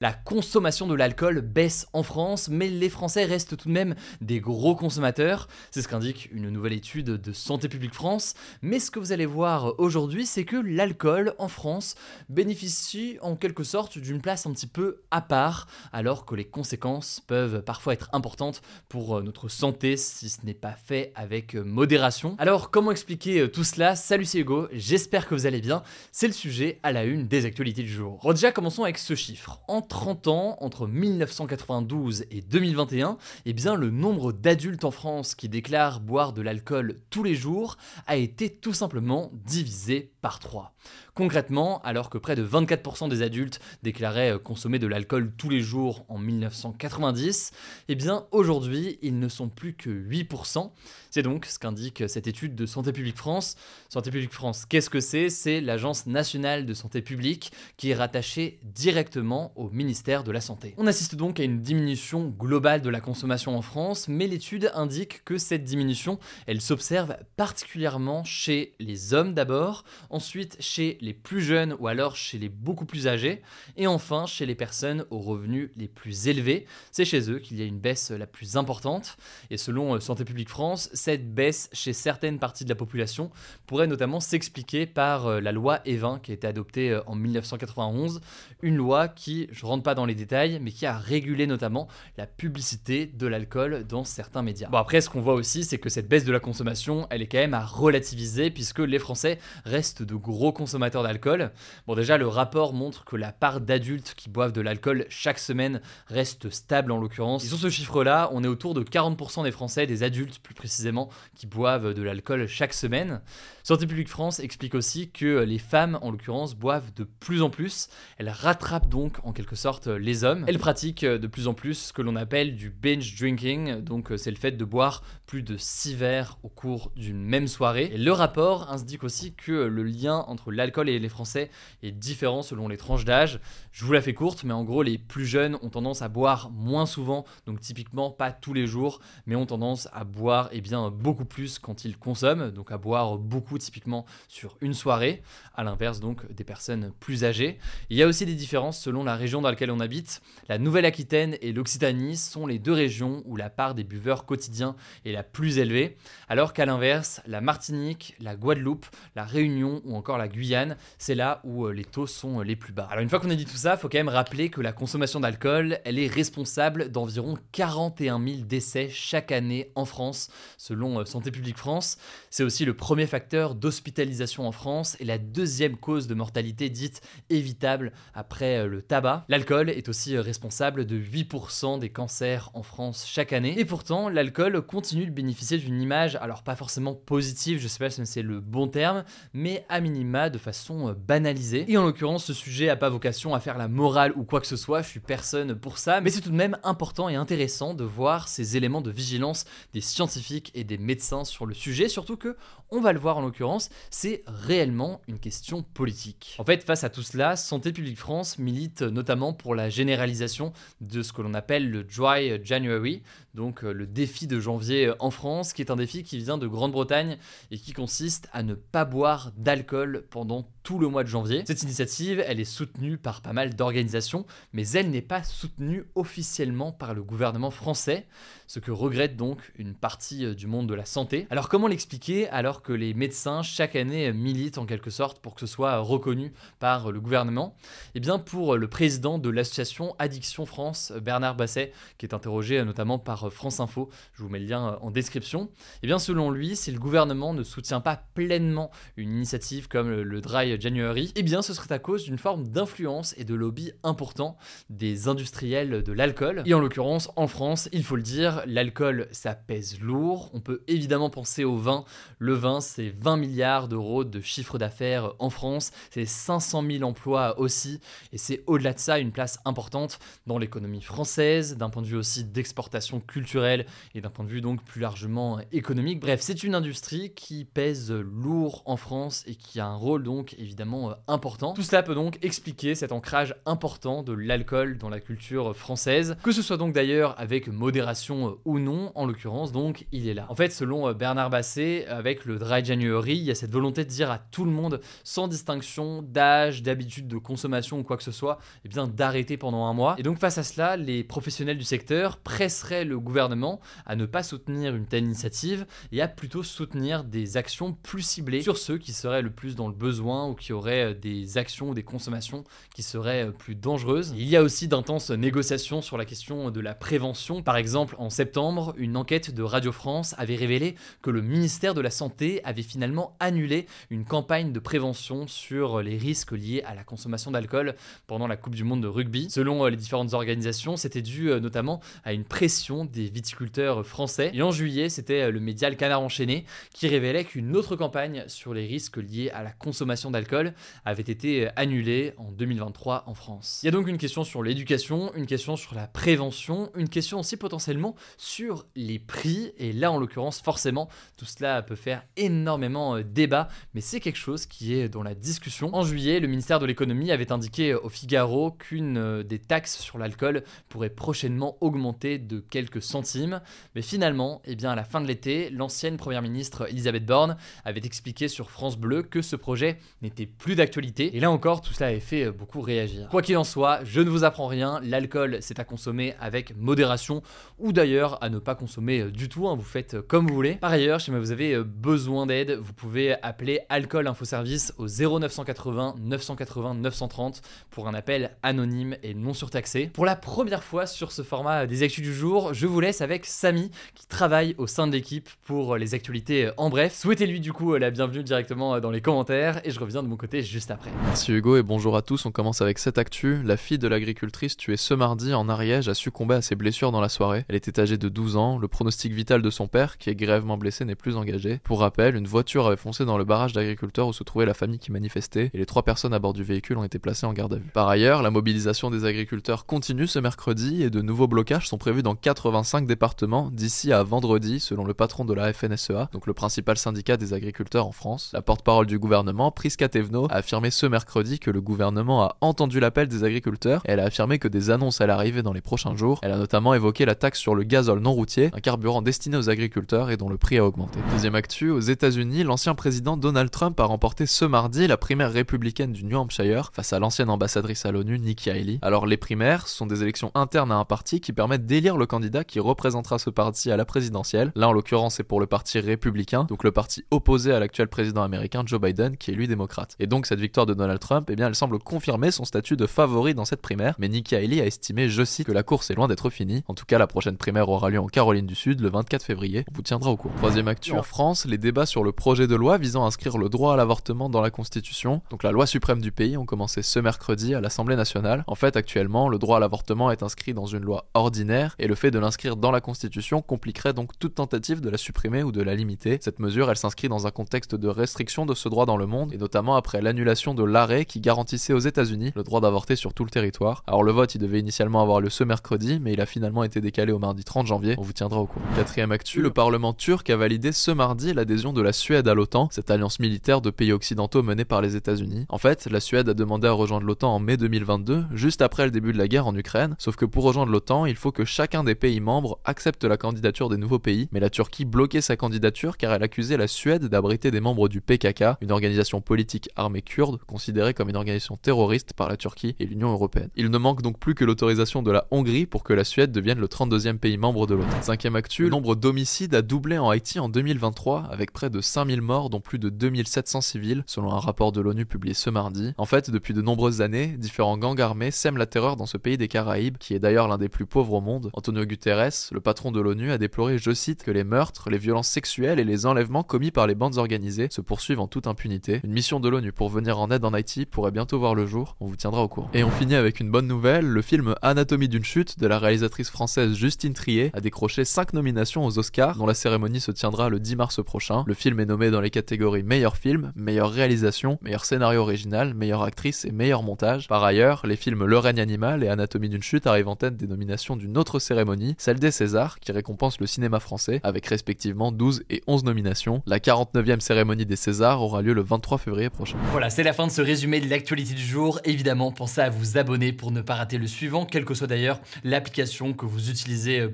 La consommation de l'alcool baisse en France, mais les Français restent tout de même des gros consommateurs. C'est ce qu'indique une nouvelle étude de Santé publique France. Mais ce que vous allez voir aujourd'hui, c'est que l'alcool en France bénéficie en quelque sorte d'une place un petit peu à part, alors que les conséquences peuvent parfois être importantes pour notre santé si ce n'est pas fait avec modération. Alors comment expliquer tout cela? Salut c'est Hugo, j'espère que vous allez bien. C'est le sujet à la une des actualités du jour. Déjà commençons avec ce chiffre. 30 ans, entre 1992 et 2021, eh bien, le nombre d'adultes en France qui déclarent boire de l'alcool tous les jours a été tout simplement divisé par 3. Concrètement, alors que près de 24% des adultes déclaraient consommer de l'alcool tous les jours en 1990, eh bien aujourd'hui, ils ne sont plus que 8%. C'est donc ce qu'indique cette étude de Santé publique France. Santé publique France, qu'est-ce que c'est? C'est l'Agence nationale de santé publique qui est rattachée directement au ministère de la Santé. On assiste donc à une diminution globale de la consommation en France, mais l'étude indique que cette diminution, elle s'observe particulièrement chez les hommes d'abord, ensuite chez les plus jeunes ou alors chez les beaucoup plus âgés, et enfin chez les personnes aux revenus les plus élevés. C'est chez eux qu'il y a une baisse la plus importante, et selon Santé publique France, cette baisse chez certaines parties de la population pourrait notamment s'expliquer par euh, la loi Evin qui a été adoptée euh, en 1991, une loi qui, je rentre pas dans les détails, mais qui a régulé notamment la publicité de l'alcool dans certains médias. Bon après ce qu'on voit aussi c'est que cette baisse de la consommation, elle est quand même à relativiser puisque les Français restent de gros consommateurs d'alcool. Bon déjà le rapport montre que la part d'adultes qui boivent de l'alcool chaque semaine reste stable en l'occurrence. Et sur ce chiffre là, on est autour de 40% des Français, des adultes plus précisément, qui boivent de l'alcool chaque semaine. Santé publique France explique aussi que les femmes, en l'occurrence, boivent de plus en plus. Elles rattrapent donc en quelque sorte les hommes. Elles pratiquent de plus en plus ce que l'on appelle du binge drinking, donc c'est le fait de boire plus de 6 verres au cours d'une même soirée. Et le rapport indique aussi que le lien entre l'alcool et les Français est différent selon les tranches d'âge. Je vous la fais courte, mais en gros, les plus jeunes ont tendance à boire moins souvent, donc typiquement pas tous les jours, mais ont tendance à boire eh bien, beaucoup plus quand ils consomment, donc à boire beaucoup typiquement sur une soirée, à l'inverse donc des personnes plus âgées. Il y a aussi des différences selon la région dans laquelle on habite. La Nouvelle-Aquitaine et l'Occitanie sont les deux régions où la part des buveurs quotidiens est la plus élevée, alors qu'à l'inverse, la Martinique, la Guadeloupe, la Réunion ou encore la Guyane, c'est là où euh, les taux sont euh, les plus bas. Alors une fois qu'on a dit tout ça, faut quand même rappeler que la consommation d'alcool, elle est responsable d'environ 41 000 décès chaque année en France, selon euh, Santé publique France. C'est aussi le premier facteur d'hospitalisation en France et la deuxième cause de mortalité dite évitable après le tabac. L'alcool est aussi responsable de 8% des cancers en France chaque année. Et pourtant, l'alcool continue de bénéficier d'une image, alors pas forcément positive, je sais pas si c'est le bon terme, mais à minima de façon banalisée. Et en l'occurrence, ce sujet a pas vocation à faire la morale ou quoi que ce soit, je suis personne pour ça, mais c'est tout de même important et intéressant de voir ces éléments de vigilance des scientifiques et des médecins sur le sujet, surtout que, on va le voir en l'occurrence, c'est réellement une question politique. En fait, face à tout cela, Santé publique France milite notamment pour la généralisation de ce que l'on appelle le Dry January, donc le défi de janvier en France, qui est un défi qui vient de Grande-Bretagne et qui consiste à ne pas boire d'alcool pendant tout le mois de janvier. Cette initiative, elle est soutenue par pas mal d'organisations, mais elle n'est pas soutenue officiellement par le gouvernement français, ce que regrette donc une partie du monde de la santé. Alors comment l'expliquer alors que les médecins chaque année militent en quelque sorte pour que ce soit reconnu par le gouvernement? Eh bien pour le président de l'association Addiction France, Bernard Basset, qui est interrogé notamment par France Info. Je vous mets le lien en description. Eh bien selon lui, si le gouvernement ne soutient pas pleinement une initiative comme le Dry January, eh bien ce serait à cause d'une forme d'influence et de lobby important des industriels de l'alcool. Et en l'occurrence, en France, il faut le dire, l'alcool ça pèse lourd. On peut évidemment penser au vin. Le vin, c'est 20 milliards d'euros de chiffre d'affaires en France, c'est 500 000 emplois aussi, et c'est au-delà de ça une place importante dans l'économie française, d'un point de vue aussi d'exportation culturelle et d'un point de vue donc plus largement économique. Bref, c'est une industrie qui pèse lourd en France et qui a un rôle donc évidemment important. Tout cela peut donc expliquer cet ancrage important de l'alcool dans la culture française, que ce soit donc d'ailleurs avec modération ou non, en l'occurrence donc il est là. En fait, selon Bernard Basset, avec le Dry January, il y a cette volonté de dire à tout le monde, sans distinction d'âge, d'habitude de consommation ou quoi que ce soit, eh bien d'arrêter pendant un mois. Et donc face à cela, les professionnels du secteur presseraient le gouvernement à ne pas soutenir une telle initiative et à plutôt soutenir des actions plus ciblées sur ceux qui seraient le plus dans le besoin ou qui auraient euh, des actions ou des consommations qui seraient euh, plus dangereuses. Il y a aussi d'intenses négociations sur la question de la prévention. Par exemple, en septembre, une enquête de Radio France avait révélé que le ministère de la Santé avait finalement annulé une campagne de prévention sur les risques liés à la consommation d'alcool pendant la Coupe du Monde de rugby. Selon euh, les différentes organisations, c'était dû euh, notamment à une pression des viticulteurs français. Et en juillet, c'était euh, le média Le Canard Enchaîné qui révélait qu'une autre campagne sur les risques liés à la consommation d'alcool avait été annulée en 2023 en France. Il y a donc une question sur l'éducation, une question sur la prévention, une question aussi potentiellement sur les prix. Et là, en l'occurrence, forcément, tout cela peut faire énormément débat, mais c'est quelque chose qui est dans la discussion. En juillet, le ministère de l'économie avait indiqué au Figaro qu'une euh, des taxes sur l'alcool pourrait prochainement augmenter de quelques centimes. Mais finalement, eh bien, à la fin de l'été, l'ancienne première ministre Elisabeth Borne avait expliqué sur France Bleu que ce projet n'était plus d'actualité. Et là encore, tout cela avait fait euh, beaucoup réagir. Quoi qu'il en soit, je ne vous apprends rien, l'alcool c'est à consommer avec modération ou d'ailleurs à ne pas consommer euh, du tout, hein. vous faites comme vous voulez. Par ailleurs, si vous avez besoin d'aide, vous pouvez appeler Alcool Info Service au 0980 980 930 pour un appel anonyme et non surtaxé. Pour la première fois sur ce format des actus du jour, je vous laisse avec Samy qui travaille au sein de l'équipe pour les actualités en bref. Souhaitez-lui du coup la bienvenue directement dans les commentaires et je reviens de mon côté juste après. Merci Hugo et bonjour à tous. On commence avec cette actu. La fille de l'agricultrice tuée ce mardi en Ariège a succombé à ses blessures dans la soirée. Elle était âgée de 12 ans. Le pronostic vital de son père, qui est grèvement blessé, n'est plus engagé. Pour rappel, une voiture avait foncé dans le barrage d'agriculteurs où se trouvait la famille qui manifestait et les trois personnes à bord du véhicule ont été placées en garde à vue. Par ailleurs, la mobilisation des agriculteurs continue ce mercredi et de nouveaux blocages sont prévus dans 85 départements d'ici à vendredi selon le patron de la FNSEA, donc le principal syndicat des agriculteurs en France. La porte-parole du gouvernement, Priska Tevno, a affirmé ce mercredi que le gouvernement a entendu l'appel des agriculteurs et elle a affirmé que des annonces allaient arriver dans les prochains jours. Elle a notamment évoqué la taxe sur le gazole non routier, un carburant destiné aux agriculteurs et dont le prix a augmenté. Deuxième actu, aux États-Unis, l'ancien président Donald Trump a remporté ce mardi la primaire républicaine du New Hampshire face à l'ancienne ambassadrice à l'ONU Nikki Haley. Alors les primaires sont des élections internes à un parti qui permettent d'élire le candidat qui représentera ce parti à la présidentielle. Là en l'occurrence c'est pour le parti républicain, donc le parti opposé à l'actuel président américain Joe Biden qui est lui démocrate. Et donc cette victoire de Donald Trump, eh bien elle semble confirmer son statut de favori dans cette primaire, mais Nikki Haley a estimé, je cite, que la course est loin d'être finie. En tout cas la prochaine primaire aura lieu en Caroline du Sud le 24 février. On vous tiendra au courant. Troisième actu en France, les débats sur le projet de loi visant à inscrire le droit à l'avortement dans la Constitution, donc la loi suprême du pays, ont commencé ce mercredi à l'Assemblée nationale. En fait, actuellement, le droit à l'avortement est inscrit dans une loi ordinaire et le fait de l'inscrire dans la Constitution compliquerait donc toute tentative de la supprimer ou de la limiter. Cette mesure, elle s'inscrit dans un contexte de restriction de ce droit dans le monde et notamment après l'annulation de l'arrêt qui garantissait aux États-Unis le droit d'avorter sur tout le territoire. Alors le vote, il devait initialement avoir lieu ce mercredi, mais il a finalement été décalé au mardi 30 janvier. On vous tiendra au courant. Quatrième actu, le Parlement turc a validé ce mardi l'adhésion de la Suède à l'OTAN, cette alliance militaire de pays occidentaux menée par les États-Unis. En fait, la Suède a demandé à rejoindre l'OTAN en mai 2022, juste après le début de la guerre en Ukraine, sauf que pour rejoindre l'OTAN, il faut que chacun des pays membres accepte la candidature des nouveaux pays, mais la Turquie bloquait sa candidature car elle accusait la Suède d'abriter des membres du PKK, une organisation politique armée kurde considérée comme une organisation terroriste par la Turquie et l'Union européenne. Il ne manque donc plus que l'autorisation de la Hongrie pour que la Suède devienne le 32e pays membre de l'OTAN. Cinquième actu, le nombre d'homicides a doublé en Haïti en 2023 avec près de 5000 morts dont plus de 2700 civils selon un rapport de l'ONU publié ce mardi. En fait, depuis de nombreuses années, différents gangs armés sèment la terreur dans ce pays des Caraïbes, qui est d'ailleurs l'un des plus pauvres au monde. Antonio Guterres le patron de l'ONU, a déploré, je cite, que les meurtres, les violences sexuelles et les enlèvements commis par les bandes organisées se poursuivent en toute impunité. Une mission de l'ONU pour venir en aide en Haïti pourrait bientôt voir le jour, on vous tiendra au courant. Et on finit avec une bonne nouvelle, le film Anatomie d'une chute de la réalisatrice française Justine Trier a décroché 5 nominations aux Oscars, dont la cérémonie se tiendra le 10 mars prochain. Le film est nommé dans les catégories meilleur film, meilleure réalisation, meilleur scénario original, meilleure actrice et meilleur montage. Par ailleurs, les films Le règne animal et Anatomie d'une chute arrivent en tête des nominations d'une autre cérémonie, celle des Césars, qui récompense le cinéma français, avec respectivement 12 et 11 nominations. La 49e cérémonie des Césars aura lieu le 23 février prochain. Voilà, c'est la fin de ce résumé de l'actualité du jour. Évidemment, pensez à vous abonner pour ne pas rater le suivant, quelle que soit d'ailleurs l'application que vous utilisez euh,